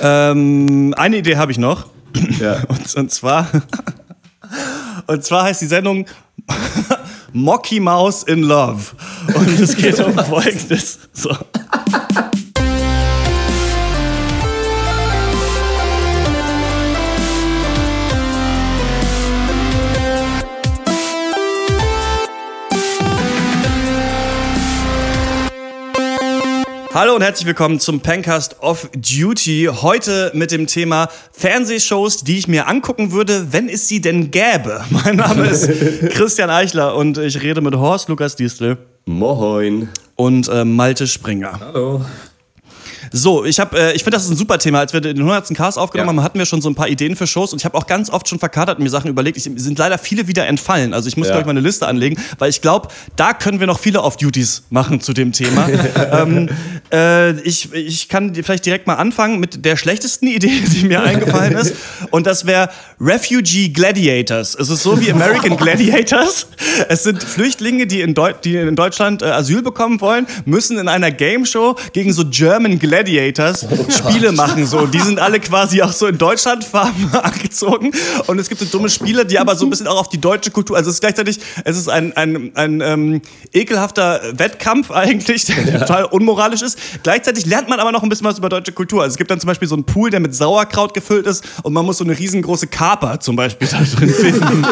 Ähm, eine Idee habe ich noch. Ja. Und, und zwar. und zwar heißt die Sendung Mocky Mouse in Love. Und es geht um Folgendes. So. Hallo und herzlich willkommen zum Pencast of Duty. Heute mit dem Thema Fernsehshows, die ich mir angucken würde, wenn es sie denn gäbe. Mein Name ist Christian Eichler und ich rede mit Horst Lukas Diestel. Moin. Und äh, Malte Springer. Hallo. So, ich habe, äh, ich finde, das ist ein super Thema. Als wir den 100. Cast aufgenommen ja. haben, hatten wir schon so ein paar Ideen für Shows und ich habe auch ganz oft schon verkatert und mir Sachen überlegt. Ich, sind leider viele wieder entfallen. Also ich muss, ja. glaube ich, mal eine Liste anlegen, weil ich glaube, da können wir noch viele Off-Duties machen zu dem Thema. ähm, äh, ich, ich kann vielleicht direkt mal anfangen mit der schlechtesten Idee, die mir eingefallen ist. Und das wäre Refugee Gladiators. Es ist so wie American Gladiators. Es sind Flüchtlinge, die in, Deu die in Deutschland äh, Asyl bekommen wollen, müssen in einer Game Show gegen so German Gladiators Gladiators Spiele machen. So. Die sind alle quasi auch so in Deutschlandfarben angezogen. Und es gibt so dumme Spiele, die aber so ein bisschen auch auf die deutsche Kultur. Also es ist gleichzeitig, es ist ein, ein, ein ähm, ekelhafter Wettkampf eigentlich, der ja. total unmoralisch ist. Gleichzeitig lernt man aber noch ein bisschen was über deutsche Kultur. Also es gibt dann zum Beispiel so einen Pool, der mit Sauerkraut gefüllt ist und man muss so eine riesengroße Kaper zum Beispiel da drin finden.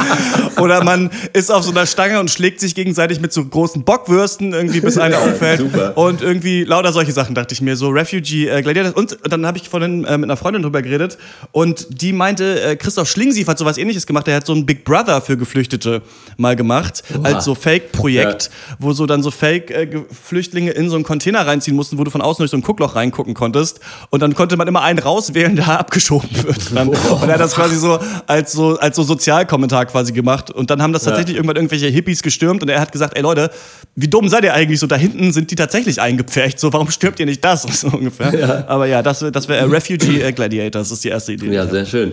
Oder man ist auf so einer Stange und schlägt sich gegenseitig mit so großen Bockwürsten irgendwie, bis einer umfällt. Super. Und irgendwie lauter solche Sachen dachte ich mir mir so Refugee äh, Gladiators. Und dann habe ich vorhin äh, mit einer Freundin drüber geredet und die meinte, äh, Christoph Schlingsief hat sowas ähnliches gemacht. Der hat so ein Big Brother für Geflüchtete mal gemacht, Oha. als so Fake-Projekt, ja. wo so dann so Fake-Flüchtlinge in so einen Container reinziehen mussten, wo du von außen durch so ein Guckloch reingucken konntest. Und dann konnte man immer einen rauswählen, der abgeschoben wird. Dann. Und er hat das quasi so als so, als so Sozialkommentar quasi gemacht. Und dann haben das tatsächlich ja. irgendwann irgendwelche Hippies gestürmt und er hat gesagt, ey Leute, wie dumm seid ihr eigentlich? So da hinten sind die tatsächlich eingepfercht. So, warum stürmt ihr nicht das? so ungefähr. Ja. Aber ja, das, das wäre äh, Refugee äh, Gladiator, das ist die erste Idee. Ja, sehr schön.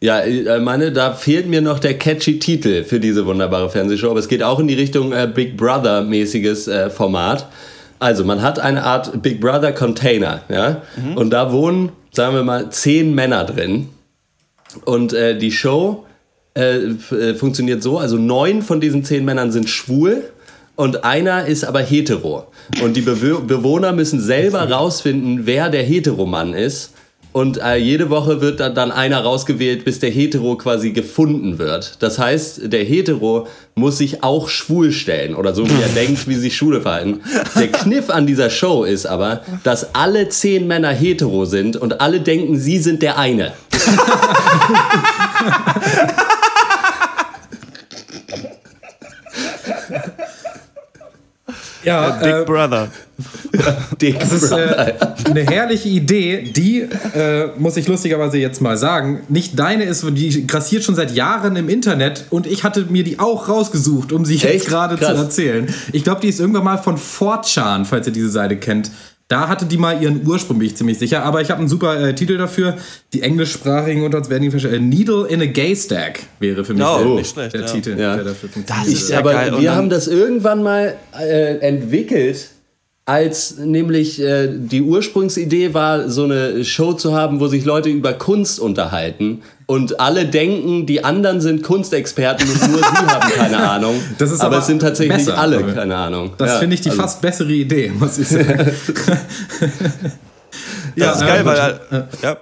Ja, äh, meine, da fehlt mir noch der catchy Titel für diese wunderbare Fernsehshow, aber es geht auch in die Richtung äh, Big Brother-mäßiges äh, Format. Also, man hat eine Art Big Brother Container, ja, mhm. und da wohnen, sagen wir mal, zehn Männer drin. Und äh, die Show funktioniert so: also neun von diesen zehn Männern sind schwul und einer ist aber hetero. Und die Be Bewohner müssen selber rausfinden, wer der Heteromann ist. Und äh, jede Woche wird da dann einer rausgewählt, bis der Hetero quasi gefunden wird. Das heißt, der Hetero muss sich auch schwul stellen oder so, wie er denkt, wie sich Schule verhalten. Der Kniff an dieser Show ist aber, dass alle zehn Männer hetero sind und alle denken, sie sind der eine. Ja, Big äh, Brother. Dick das ist äh, eine herrliche Idee, die, äh, muss ich lustigerweise jetzt mal sagen, nicht deine ist, die grassiert schon seit Jahren im Internet und ich hatte mir die auch rausgesucht, um sie Echt? jetzt gerade zu erzählen. Ich glaube, die ist irgendwann mal von 4chan, falls ihr diese Seite kennt. Da hatte die mal ihren Ursprung, bin ich ziemlich sicher. Aber ich habe einen super äh, Titel dafür. Die englischsprachigen unter uns werden ihn verstehen. Needle in a Gay Stack wäre für mich oh, der, nicht schlecht, der ja. Titel, ja. der dafür funktioniert. Das ist ja aber geil. Wir haben das irgendwann mal äh, entwickelt als nämlich äh, die Ursprungsidee war, so eine Show zu haben, wo sich Leute über Kunst unterhalten und alle denken, die anderen sind Kunstexperten und nur sie haben keine Ahnung. Das ist aber, aber es sind tatsächlich besser, alle keine Ahnung. Das ja, finde ich die also. fast bessere Idee, muss ich sagen. ja, das ist geil, weil ja.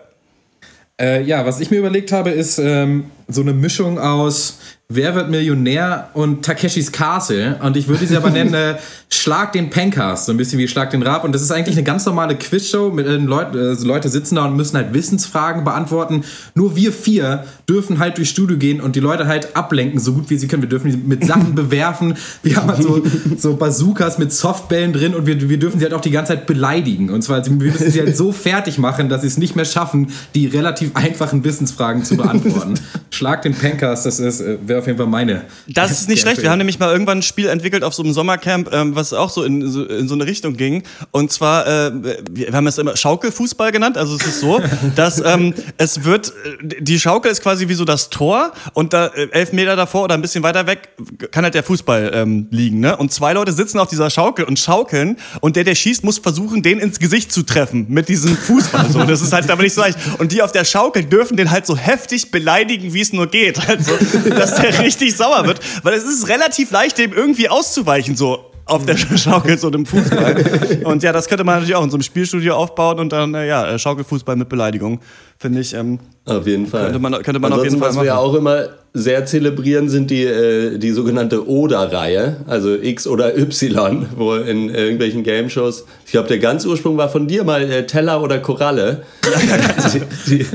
Äh, ja, was ich mir überlegt habe, ist ähm, so eine Mischung aus Wer wird Millionär und Takeshis Castle. Und ich würde sie aber nennen äh, Schlag den Pencast, so ein bisschen wie Schlag den Rab. Und das ist eigentlich eine ganz normale Quizshow. Mit äh, Leut, äh, Leute sitzen da und müssen halt Wissensfragen beantworten. Nur wir vier dürfen halt durchs Studio gehen und die Leute halt ablenken, so gut wie sie können. Wir dürfen sie mit Sachen bewerfen. Wir haben halt so, so Bazookas mit Softbällen drin und wir, wir dürfen sie halt auch die ganze Zeit beleidigen. Und zwar, wir müssen sie halt so fertig machen, dass sie es nicht mehr schaffen, die relativ einfachen Wissensfragen zu beantworten. Schlag den Pencast, das ist, äh, wäre auf jeden Fall meine. Das ist nicht schlecht. Wir haben nämlich mal irgendwann ein Spiel entwickelt auf so einem Sommercamp, ähm, was auch so in, so in so eine Richtung ging. Und zwar, äh, wir haben es immer Schaukelfußball genannt. Also es ist so, dass ähm, es wird, die Schaukel ist quasi wie so das Tor und da äh, elf Meter davor oder ein bisschen weiter weg kann halt der Fußball ähm, liegen. Ne? Und zwei Leute sitzen auf dieser Schaukel und schaukeln und der, der schießt, muss versuchen, den ins Gesicht zu treffen mit diesem Fußball. So. Das ist halt aber nicht so leicht. Und die auf der Schaukel dürfen den halt so heftig beleidigen, wie es nur geht. Also, dass der richtig sauer wird. Weil es ist relativ leicht, dem irgendwie auszuweichen, so auf der Schaukel, so dem Fußball. Und ja, das könnte man natürlich auch in so einem Spielstudio aufbauen und dann, äh, ja, Schaukelfußball mit Beleidigung. Finde ich. Ähm, auf jeden Fall. Könnte man, könnte man Ansonsten, auf jeden Fall was machen. wir ja auch immer sehr zelebrieren, sind die, äh, die sogenannte Oder-Reihe, also X oder Y, wo in irgendwelchen Game-Shows, ich glaube, der ganze Ursprung war von dir mal äh, Teller oder Koralle. die, die,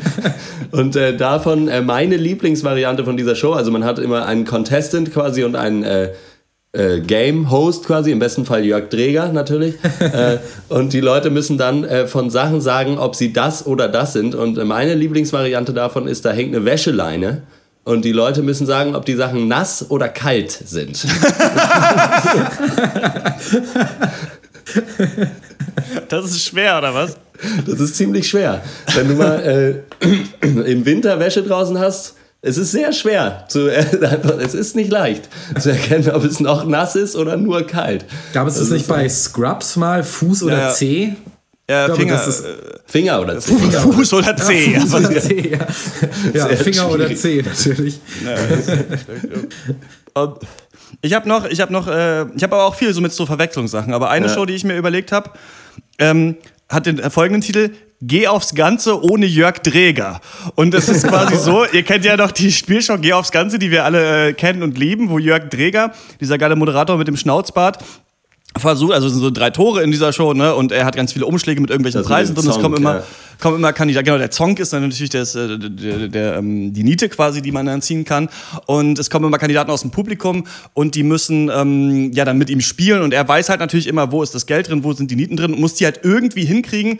und äh, davon äh, meine Lieblingsvariante von dieser Show, also man hat immer einen Contestant quasi und einen äh, Game-Host quasi, im besten Fall Jörg Dreger natürlich. äh, und die Leute müssen dann äh, von Sachen sagen, ob sie das oder das sind. Und äh, meine Lieblingsvariante davon ist, da hängt eine Wäscheleine. Und die Leute müssen sagen, ob die Sachen nass oder kalt sind. Das ist schwer, oder was? Das ist ziemlich schwer. Wenn du mal äh, im Winter Wäsche draußen hast, es ist sehr schwer. Zu, es ist nicht leicht zu erkennen, ob es noch nass ist oder nur kalt. Gab es das, Das nicht bei Scrubs mal, Fuß oder Ja, ja. Zeh? Ja, glaube, Finger, das ist- äh, Finger oder Zeh. Fuß oder Zeh. Fuß oder Zeh, ja. ja Sehr Finger oder schwierig. Zeh, natürlich. Ich habe noch, ich habe noch, äh, ich habe aber auch viel so mit so Verwechslungssachen. Aber eine Ja. Show, die ich mir überlegt habe, ähm, hat den äh, folgenden Titel: Geh aufs Ganze ohne Jörg Dreger. Und es ist quasi so, ihr kennt ja noch die Spielshow Geh aufs Ganze, die wir alle äh, kennen und lieben, wo Jörg Dreger, dieser geile Moderator mit dem Schnauzbart, versucht, also es sind so drei Tore in dieser Show, ne? Und er hat ganz viele Umschläge mit irgendwelchen Das Preisen drin. Es kommen Zonk, immer, ja. kommen immer Kandidaten. Genau, der Zonk ist dann natürlich das, äh, der, der, ähm, die Niete quasi, die man dann ziehen kann. Und es kommen immer Kandidaten aus dem Publikum und die müssen ähm, ja dann mit ihm spielen. Und er weiß halt natürlich immer, wo ist das Geld drin, wo sind die Nieten drin und muss die halt irgendwie hinkriegen,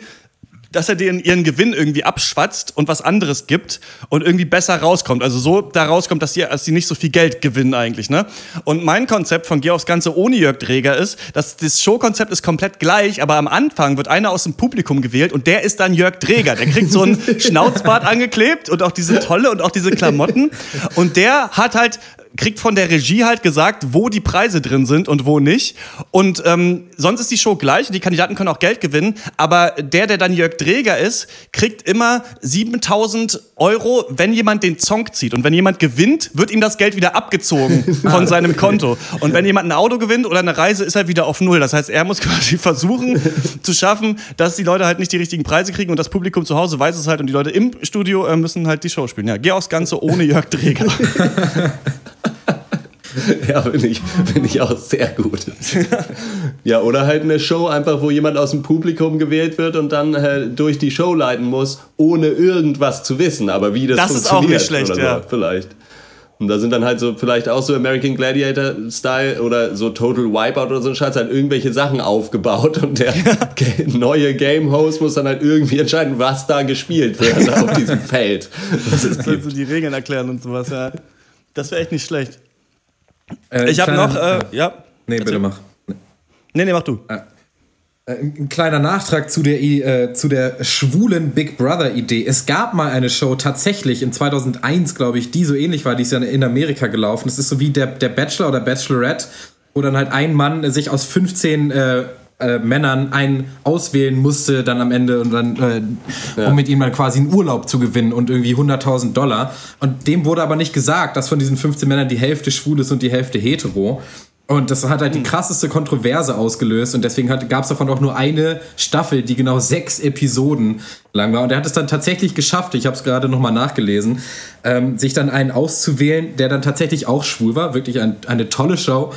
dass er denen ihren Gewinn irgendwie abschwatzt und was anderes gibt und irgendwie besser rauskommt. Also so da rauskommt, dass die, dass die nicht so viel Geld gewinnen eigentlich. Ne? Und mein Konzept von Geh aufs Ganze ohne Jörg Dreger ist, dass das Showkonzept ist komplett gleich, aber am Anfang wird einer aus dem Publikum gewählt und der ist dann Jörg Dreger. Der kriegt so ein Schnauzbart angeklebt und auch diese Tolle und auch diese Klamotten. Und der hat halt kriegt von der Regie halt gesagt, wo die Preise drin sind und wo nicht. Und ähm, sonst ist die Show gleich und die Kandidaten können auch Geld gewinnen. Aber der, der dann Jörg Dreger ist, kriegt immer 7000 Euro, wenn jemand den Zonk zieht. Und wenn jemand gewinnt, wird ihm das Geld wieder abgezogen von seinem Konto. Und wenn jemand ein Auto gewinnt oder eine Reise, ist er wieder auf Null. Das heißt, er muss quasi versuchen zu schaffen, dass die Leute halt nicht die richtigen Preise kriegen und das Publikum zu Hause weiß es halt und die Leute im Studio äh, müssen halt die Show spielen. Ja, geh aufs Ganze ohne Jörg Dreger. Ja, finde ich, find ich auch sehr gut. ja, oder halt eine Show einfach, wo jemand aus dem Publikum gewählt wird und dann äh, durch die Show leiten muss, ohne irgendwas zu wissen. Aber wie das, Das ist auch funktioniert nicht schlecht, so, ja. Vielleicht. Und da sind dann halt so, vielleicht auch so American Gladiator-Style oder so Total Wipeout oder so ein Scheiß, halt irgendwelche Sachen aufgebaut und der ge- neue Game-Host muss dann halt irgendwie entscheiden, was da gespielt wird auf diesem Feld. Gibt. Sollst du die Regeln erklären und sowas, ja. Das wäre echt nicht schlecht. Äh, Ich habe noch, äh, ja. Nee, bitte mach. Nee, nee, mach du. Äh, Ein ein kleiner Nachtrag zu der, äh, zu der schwulen Big Brother-Idee. Es gab mal eine Show tatsächlich in 2001, glaube ich, die so ähnlich war, die ist ja in Amerika gelaufen. Es ist so wie der, der Bachelor oder Bachelorette, wo dann halt ein Mann sich aus 15 äh, äh, Männern einen auswählen musste dann am Ende und dann äh, um mit ihm dann quasi einen Urlaub zu gewinnen und irgendwie 100.000 Dollar und dem wurde aber nicht gesagt, dass von diesen 15 Männern die Hälfte schwul ist und die Hälfte hetero und das hat halt die krasseste Kontroverse ausgelöst und deswegen gab es davon auch nur eine Staffel, die genau sechs Episoden lang war. Und er hat es dann tatsächlich geschafft, ich habe es gerade nochmal nachgelesen, ähm, sich dann einen auszuwählen, der dann tatsächlich auch schwul war. Wirklich ein, eine tolle Show.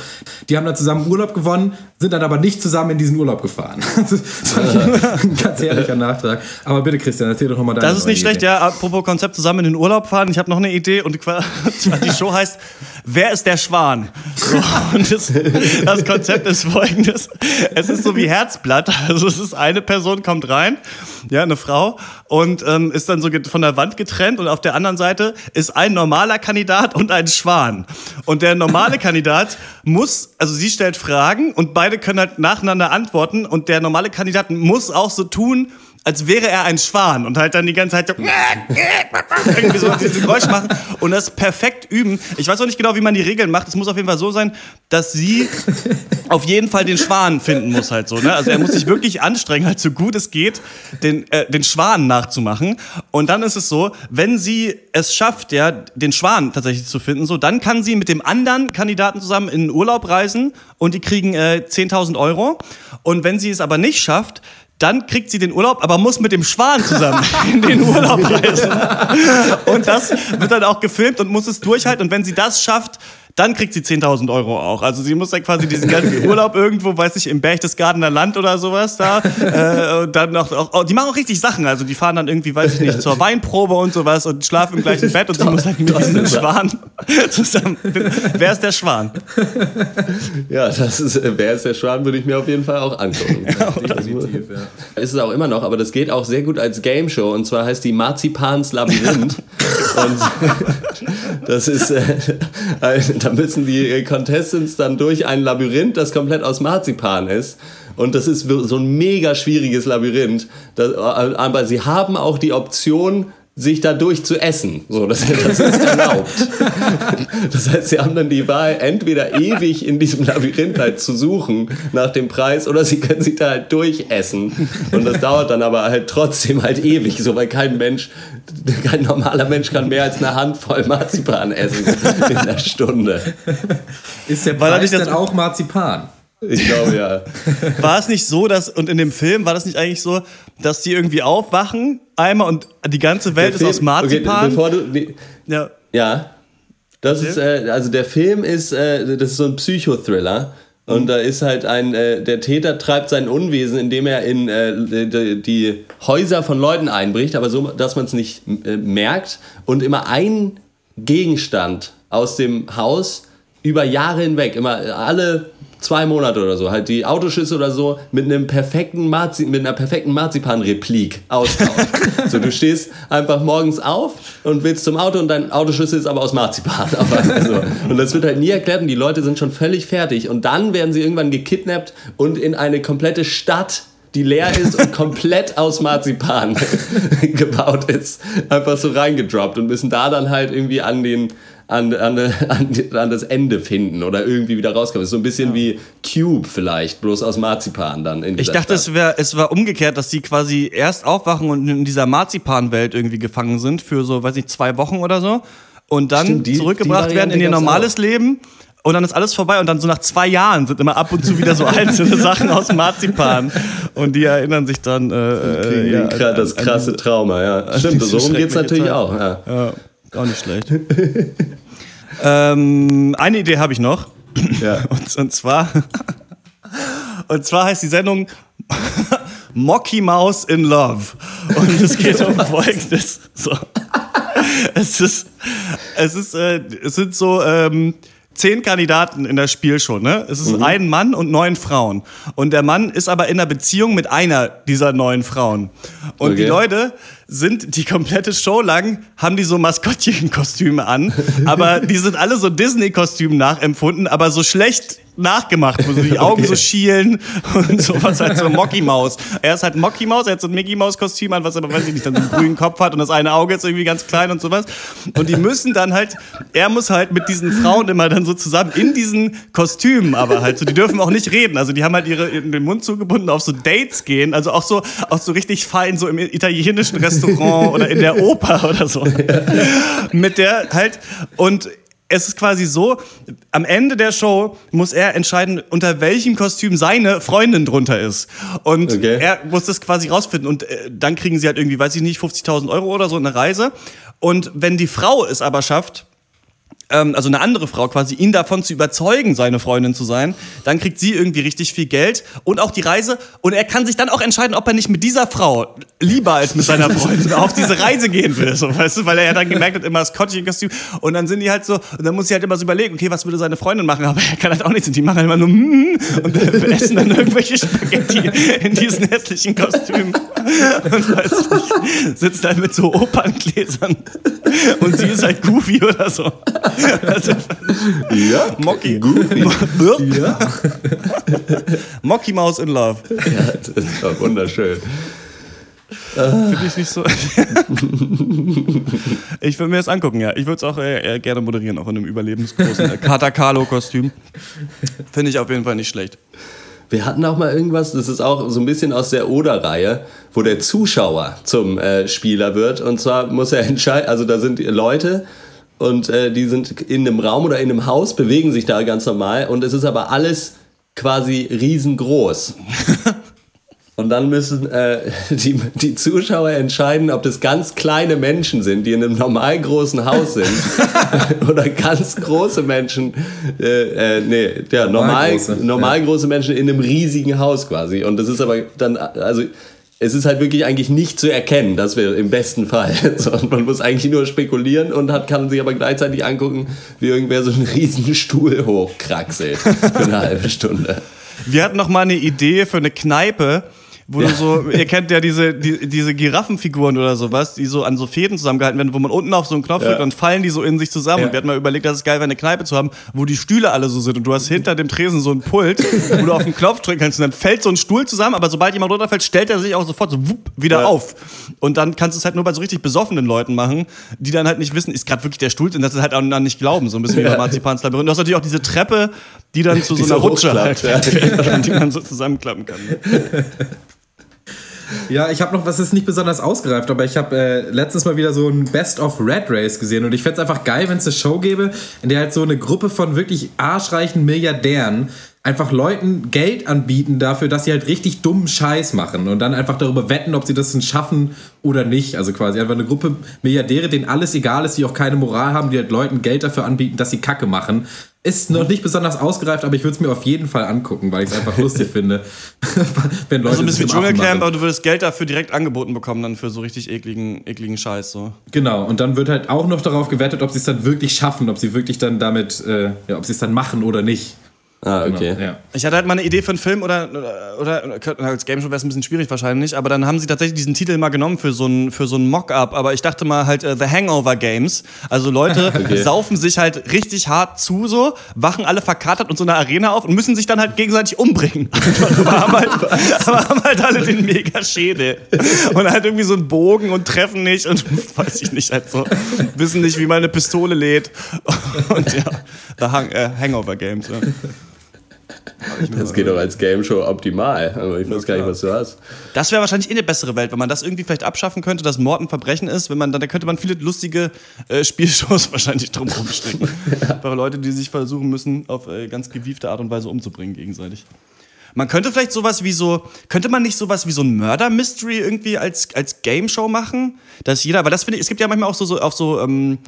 Die haben dann zusammen Urlaub gewonnen, sind dann aber nicht zusammen in diesen Urlaub gefahren. das war ein ganz ehrlicher Nachtrag. Aber bitte, Christian, erzähl doch nochmal deine Das ist nicht schlecht, Idee. ja. Apropos Konzept zusammen in den Urlaub fahren. Ich habe noch eine Idee und die Show heißt Wer ist der Schwan? So, und es das Konzept ist folgendes. Es ist so wie Herzblatt. Also es ist eine Person kommt rein, ja, eine Frau, und ähm, ist dann so von der Wand getrennt und auf der anderen Seite ist ein normaler Kandidat und ein Schwan. Und der normale Kandidat muss, also sie stellt Fragen und beide können halt nacheinander antworten und der normale Kandidat muss auch so tun, als wäre er ein Schwan und halt dann die ganze Zeit so, irgendwie so diese Geräusche machen und das perfekt üben. Ich weiß auch nicht genau, wie man die Regeln macht. Es muss auf jeden Fall so sein, dass sie auf jeden Fall den Schwan finden muss halt so. Ne? Also er muss sich wirklich anstrengen, halt so gut es geht, den, äh, den Schwan nachzumachen. Und dann ist es so, wenn sie es schafft, ja, den Schwan tatsächlich zu finden, so, dann kann sie mit dem anderen Kandidaten zusammen in den Urlaub reisen und die kriegen äh, 10.000 Euro. Und wenn sie es aber nicht schafft, dann kriegt sie den Urlaub, aber muss mit dem Schwan zusammen in den Urlaub reisen. Und das wird dann auch gefilmt und muss es durchhalten. Und wenn sie das schafft, dann kriegt sie 10.000 Euro auch. Also sie muss dann quasi diesen ganzen Urlaub irgendwo, weiß ich, im Berchtesgadener Land oder sowas da. Äh, und dann noch, auch, oh, die machen auch richtig Sachen. Also die fahren dann irgendwie, weiß ich nicht, zur Weinprobe und sowas und schlafen im gleichen Bett und sie muss dann mit diesem Schwan zusammen. Wer ist der Schwan? Ja, das ist, äh, wer ist der Schwan, würde ich mir auf jeden Fall auch angucken. Ja, definitiv, ja. Ist es auch immer noch, aber das geht auch sehr gut als Game Show und zwar heißt die Marzipans Labyrinth. und das ist, äh, da müssen die Contestants dann durch ein Labyrinth, das komplett aus Marzipan ist. Und das ist so ein mega schwieriges Labyrinth. Äh, aber sie haben auch die Option, sich dadurch zu essen. So, das, das ist erlaubt. Das heißt, sie haben dann die Wahl, entweder ewig in diesem Labyrinth halt zu suchen nach dem Preis oder sie können sich da halt durchessen. Und das dauert dann aber halt trotzdem halt ewig, so weil kein Mensch, kein normaler Mensch kann mehr als eine Handvoll Marzipan essen in einer Stunde. Ist der Preis dann auch Marzipan? Ich glaube ja. War es nicht so, dass, und in dem Film war das nicht eigentlich so, dass die irgendwie aufwachen einmal und die ganze Welt ist aus Marzipan? Okay, bevor du. Die, ja. Ja. Das okay. ist, äh, also der Film ist, äh, das ist so ein Psychothriller. Und mhm. da ist halt ein, äh, der Täter treibt sein Unwesen, indem er in äh, die, die, Häuser von Leuten einbricht, aber so, dass man es nicht äh, merkt und immer ein Gegenstand aus dem Haus über Jahre hinweg, immer alle zwei Monate oder so, halt die Autoschüsse oder so mit einem perfekten Marzi mit einer perfekten Marzipan-Replik austauschen. so, du stehst einfach morgens auf und willst zum Auto und dein Autoschüssel ist aber aus Marzipan. also, und das wird halt nie erklärt und die Leute sind schon völlig fertig. Und dann werden sie irgendwann gekidnappt und in eine komplette Stadt die leer ist und komplett aus Marzipan gebaut ist, einfach so reingedroppt und müssen da dann halt irgendwie an den an, an, an, an das Ende finden oder irgendwie wieder rauskommen. ist so ein bisschen ja. wie Cube vielleicht, bloß aus Marzipan dann. ich dachte, es, wär, es war umgekehrt, dass sie quasi erst aufwachen und in dieser Marzipan-Welt irgendwie gefangen sind für so, weiß ich, zwei Wochen oder so. Und dann Stimmt, die, zurückgebracht die werden in ihr normales auch. Leben. Und dann ist alles vorbei und dann so nach zwei Jahren sind immer ab und zu wieder so einzelne Sachen aus Marzipan. Und die erinnern sich dann. Äh, äh ja, das krasse Trauma, ja. Stimmt, so rum geht es natürlich Zeit. auch. Ja. ja. Auch nicht schlecht. ähm, eine Idee habe ich noch. Ja. Und, und, zwar. Und zwar heißt die Sendung Mocky Mouse in Love. Und es geht um Folgendes. So. Es ist. Es ist. Äh, es sind so. Ähm, zehn Kandidaten in das Spiel schon. Ne? Es ist mhm. ein Mann und neun Frauen. Und der Mann ist aber in einer Beziehung mit einer dieser neun Frauen. Und okay. die Leute sind die komplette Show lang, haben die so Maskottchenkostüme an, aber die sind alle so Disney-Kostümen nachempfunden, aber so schlecht nachgemacht, wo so die Augen okay. so schielen und sowas halt so Mocky Maus. Er ist halt Mocky Maus, er hat so ein Mickey Maus Kostüm an, was aber weiß ich nicht, dann so einen grünen Kopf hat und das eine Auge ist irgendwie ganz klein und sowas. Und die müssen dann halt, er muss halt mit diesen Frauen immer dann so zusammen in diesen Kostümen, aber halt so, die dürfen auch nicht reden. Also die haben halt ihre in den Mund zugebunden auf so Dates gehen, also auch so auch so richtig fein so im italienischen Restaurant Restaurant oder in der Oper oder so. Mit der halt und es ist quasi so, am Ende der Show muss er entscheiden, unter welchem Kostüm seine Freundin drunter ist. Und okay. er muss das quasi rausfinden. Und äh, dann kriegen sie halt irgendwie, weiß ich nicht, 50.000 Euro oder so eine Reise. Und wenn die Frau es aber schafft, ähm, also eine andere Frau quasi, ihn davon zu überzeugen, seine Freundin zu sein. Dann kriegt sie irgendwie richtig viel Geld und auch die Reise. Und er kann sich dann auch entscheiden, ob er nicht mit dieser Frau lieber als mit seiner Freundin auf diese Reise gehen will. So, weißt du, weil er ja dann gemerkt hat, immer das Kostüm. Und dann sind die halt so, und dann muss sie halt immer so überlegen, okay, was würde seine Freundin machen? Aber er kann halt auch nichts. Und die machen halt immer nur, mm, und wir essen dann irgendwelche Spaghetti in diesen hässlichen Kostümen. Und weiß ich nicht, sitzt halt mit so Operngläsern. Und sie ist halt goofy oder so. Also, Ja, Mocky. Goofy. ja. Mocky Mouse in Love. Ja, das ist doch wunderschön. Finde ich nicht so. ich würde mir das angucken, ja. Ich würde es auch äh, gerne moderieren, auch in einem überlebensgroßen äh, Katakalo-Kostüm. Finde ich auf jeden Fall nicht schlecht. Wir hatten auch mal irgendwas, das ist auch so ein bisschen aus der Oder-Reihe, wo der Zuschauer zum äh, Spieler wird. Und zwar muss er entscheiden, also da sind Leute und äh, die sind in einem Raum oder in einem Haus, bewegen sich da ganz normal und es ist aber alles quasi riesengroß. Und dann müssen äh, die, die Zuschauer entscheiden, ob das ganz kleine Menschen sind, die in einem normal großen Haus sind. oder ganz große Menschen, äh, äh, nee, ja, normal, große, normal ja. große Menschen in einem riesigen Haus quasi. Und das ist aber dann, also es ist halt wirklich eigentlich nicht zu erkennen, das wäre im besten Fall. So, und man muss eigentlich nur spekulieren und hat, kann sich aber gleichzeitig angucken, wie irgendwer so einen riesen Stuhl hochkraxelt für eine halbe Stunde. Wir hatten noch mal eine Idee für eine Kneipe, wo du so, ihr kennt ja diese, die, diese Giraffenfiguren oder sowas, die so an so Fäden zusammengehalten werden, wo man unten auf so einen Knopf Ja. drückt, dann fallen die so in sich zusammen. Ja. Und wir hatten mal überlegt, dass es geil wäre, eine Kneipe zu haben, wo die Stühle alle so sind und du hast hinter dem Tresen so ein Pult, wo du auf den Knopf drücken kannst und dann fällt so ein Stuhl zusammen, aber sobald jemand runterfällt, stellt er sich auch sofort so wupp, wieder Ja. auf. Und dann kannst du es halt nur bei so richtig besoffenen Leuten machen, die dann halt nicht wissen, ist gerade wirklich der Stuhl und das ist halt auch dann nicht glauben, so ein bisschen wie bei Marzipans Labyrinth. Du hast natürlich auch diese Treppe, die dann zu so Die einer so Rutsche halt ja. die man so zusammenklappen kann. Ja, ich habe noch, was ist nicht besonders ausgereift, aber ich habe äh, letztens mal wieder so ein Best of Red Race gesehen und ich fände es einfach geil, wenn es eine Show gäbe, in der halt so eine Gruppe von wirklich arschreichen Milliardären einfach Leuten Geld anbieten dafür, dass sie halt richtig dummen Scheiß machen und dann einfach darüber wetten, ob sie das denn schaffen oder nicht. Also quasi einfach eine Gruppe Milliardäre, denen alles egal ist, die auch keine Moral haben, die halt Leuten Geld dafür anbieten, dass sie Kacke machen. Ist noch nicht besonders ausgereift, aber ich würde es mir auf jeden Fall angucken, weil ich es einfach lustig finde. wenn Leute Also ein bisschen Dschungelcamp, aber du würdest Geld dafür direkt angeboten bekommen, dann für so richtig ekligen, ekligen Scheiß. So. Genau, und dann wird halt auch noch darauf gewettet, ob sie es dann wirklich schaffen, ob sie wirklich dann damit, äh, ja, ob sie es dann machen oder nicht. Ah, okay. Genau, ja. Ich hatte halt mal eine Idee für einen Film oder, oder, oder als Game Show wäre es ein bisschen schwierig wahrscheinlich, aber dann haben sie tatsächlich diesen Titel mal genommen für so ein, für so ein Mock-up. Aber ich dachte mal halt äh, The Hangover Games. Also Leute saufen sich halt richtig hart zu, so, wachen alle verkatert und so eine Arena auf und müssen sich dann halt gegenseitig umbringen. aber, haben halt, aber haben halt alle den mega Schädel. Und halt irgendwie so einen Bogen und treffen nicht und weiß ich nicht, halt so, wissen nicht, wie man eine Pistole lädt. Und ja, The Hang, äh, Hangover Games. Ja. Das geht doch als Game Show optimal. Aber ich weiß gar nicht, was du hast. Das wäre wahrscheinlich eh eine bessere Welt, wenn man das irgendwie vielleicht abschaffen könnte, dass Mord ein Verbrechen ist. Wenn man, dann, dann könnte man viele lustige äh, Spielshows wahrscheinlich drumherum stricken. Für Leute, die sich versuchen müssen, auf äh, ganz gewiefte Art und Weise umzubringen gegenseitig. Man könnte vielleicht sowas wie so, könnte man nicht sowas wie so ein Murder-Mystery irgendwie als, als Game Show machen? Dass jeder, weil das finde ich, es gibt ja manchmal auch so, so auf so ähm,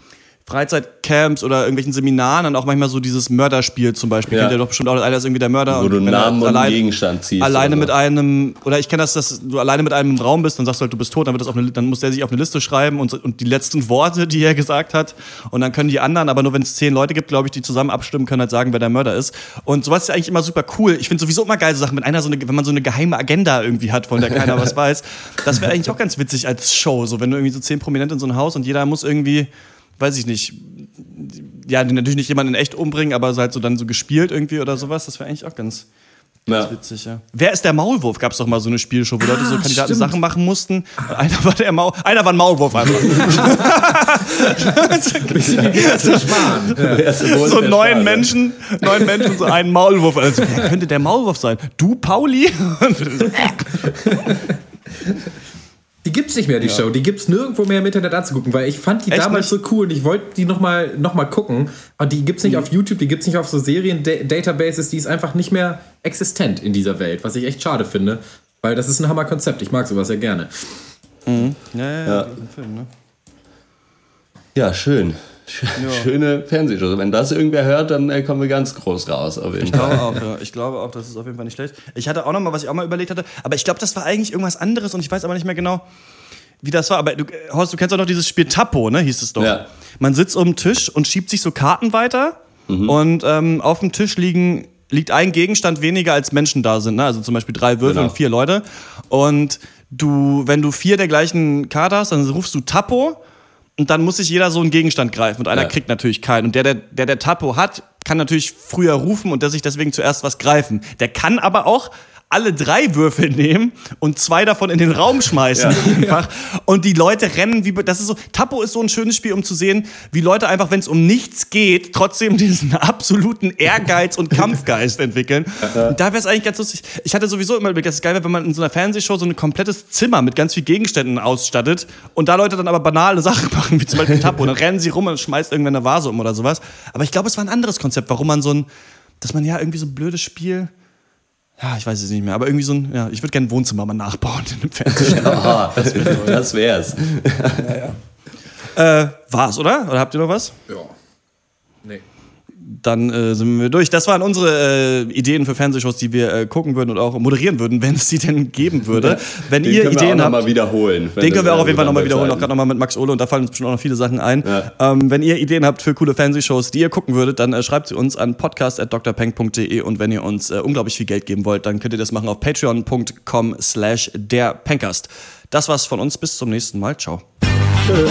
Freizeitcamps oder irgendwelchen Seminaren dann auch manchmal so dieses Mörderspiel zum Beispiel. Ja. Kennt ihr doch bestimmt auch, einer ist irgendwie der Mörder. Wo du wenn er Namen und allein- Gegenstand ziehst. alleine oder mit so. einem, oder ich kenne das, dass du alleine mit einem im Raum bist, dann sagst du halt, du bist tot, dann, wird das auf eine, dann muss der sich auf eine Liste schreiben und, und die letzten Worte, die er gesagt hat. Und dann können die anderen, aber nur wenn es zehn Leute gibt, glaube ich, die zusammen abstimmen, können halt sagen, wer der Mörder ist. Und sowas ist ja eigentlich immer super cool. Ich finde sowieso immer geil, so Sachen, wenn einer so eine, wenn man so eine geheime Agenda irgendwie hat, von der keiner was weiß. Das wäre eigentlich auch ganz witzig als Show. So, wenn du irgendwie so zehn Prominente in so ein Haus und jeder muss irgendwie, weiß ich nicht, ja, die natürlich nicht jemanden in echt umbringen, aber so halt so dann so gespielt irgendwie oder sowas. Das wäre eigentlich auch ganz, Ja. Witzig, ja. Wer ist der Maulwurf? Gab es doch mal so eine Spielshow, wo Leute so Kandidaten stimmt. Sachen machen mussten. Einer war der Maul, einer war ein Maulwurf einfach. So neun. Menschen, neun Menschen, so einen Maulwurf. Also, wer könnte der Maulwurf sein? Du, Pauli? Die gibt's nicht mehr, die Show. Die gibt's nirgendwo mehr im Internet anzugucken, weil ich fand die Echt damals nicht? so cool und ich wollte die nochmal noch mal gucken. Aber die gibt's nicht Mhm. auf YouTube, die gibt's nicht auf so Serien-Databases, die ist einfach nicht mehr existent in dieser Welt, was ich echt schade finde. Weil das ist ein Hammerkonzept. Ich mag sowas ja gerne. ja, ja, ja. diesen Film, ne? Ja, schön. schöne Fernsehshow. Wenn das irgendwer hört, dann äh, kommen wir ganz groß raus. Auf jeden ich Fall. glaube auch, ja. Ich glaube auch, das ist auf jeden Fall nicht schlecht. Ich hatte auch noch mal, was ich auch mal überlegt hatte, aber ich glaube, das war eigentlich irgendwas anderes und ich weiß aber nicht mehr genau, wie das war. Aber du, Horst, du kennst auch noch dieses Spiel Tapo, ne? Hieß es doch. Ja. Man sitzt um den Tisch und schiebt sich so Karten weiter mhm. und ähm, auf dem Tisch liegen liegt ein Gegenstand weniger als Menschen da sind, ne? Also zum Beispiel drei Würfel genau. und vier Leute. Und du, wenn du vier der gleichen Karte hast, dann rufst du Tapo und dann muss sich jeder so einen Gegenstand greifen und einer ja. kriegt natürlich keinen. Und der, der, der, der Tapo hat, kann natürlich früher rufen und der sich deswegen zuerst was greifen. Der kann aber auch alle drei Würfel nehmen und zwei davon in den Raum schmeißen ja. einfach. Und die Leute rennen wie das ist so Tapo ist so ein schönes Spiel, um zu sehen, wie Leute einfach, wenn es um nichts geht, trotzdem diesen absoluten Ehrgeiz und Kampfgeist entwickeln. Und da wäre es eigentlich ganz lustig. Ich hatte sowieso immer überlegt, dass es geil wäre, wenn man in so einer Fernsehshow so ein komplettes Zimmer mit ganz vielen Gegenständen ausstattet und da Leute dann aber banale Sachen machen, wie zum Beispiel Tapo. Und dann rennen sie rum und schmeißt irgendwann eine Vase um oder sowas. Aber ich glaube, es war ein anderes Konzept, warum man so ein, dass man ja irgendwie so ein blödes Spiel ja, ich weiß es nicht mehr, aber irgendwie so ein, ja, ich würde gerne ein Wohnzimmer mal nachbauen in einem Fernsehen. das, das wär's. ja, ja. Äh, war's, oder? Oder habt ihr noch was? Ja. Dann äh, sind wir durch. Das waren unsere äh, Ideen für Fernsehshows, die wir äh, gucken würden und auch moderieren würden, wenn es sie denn geben würde. Wenn den ihr können Ideen wir auch habt, mal wiederholen. Den können wir auch auf jeden Fall nochmal wiederholen, auch gerade nochmal mit Max Ole und da fallen uns bestimmt auch noch viele Sachen ein. Ja. Ähm, wenn ihr Ideen habt für coole Fernsehshows, die ihr gucken würdet, dann äh, schreibt sie uns an podcast.drpeng.de und wenn ihr uns äh, unglaublich viel Geld geben wollt, dann könnt ihr das machen auf patreon.com slash derpencast. Das war's von uns. Bis zum nächsten Mal. Ciao. Tschö.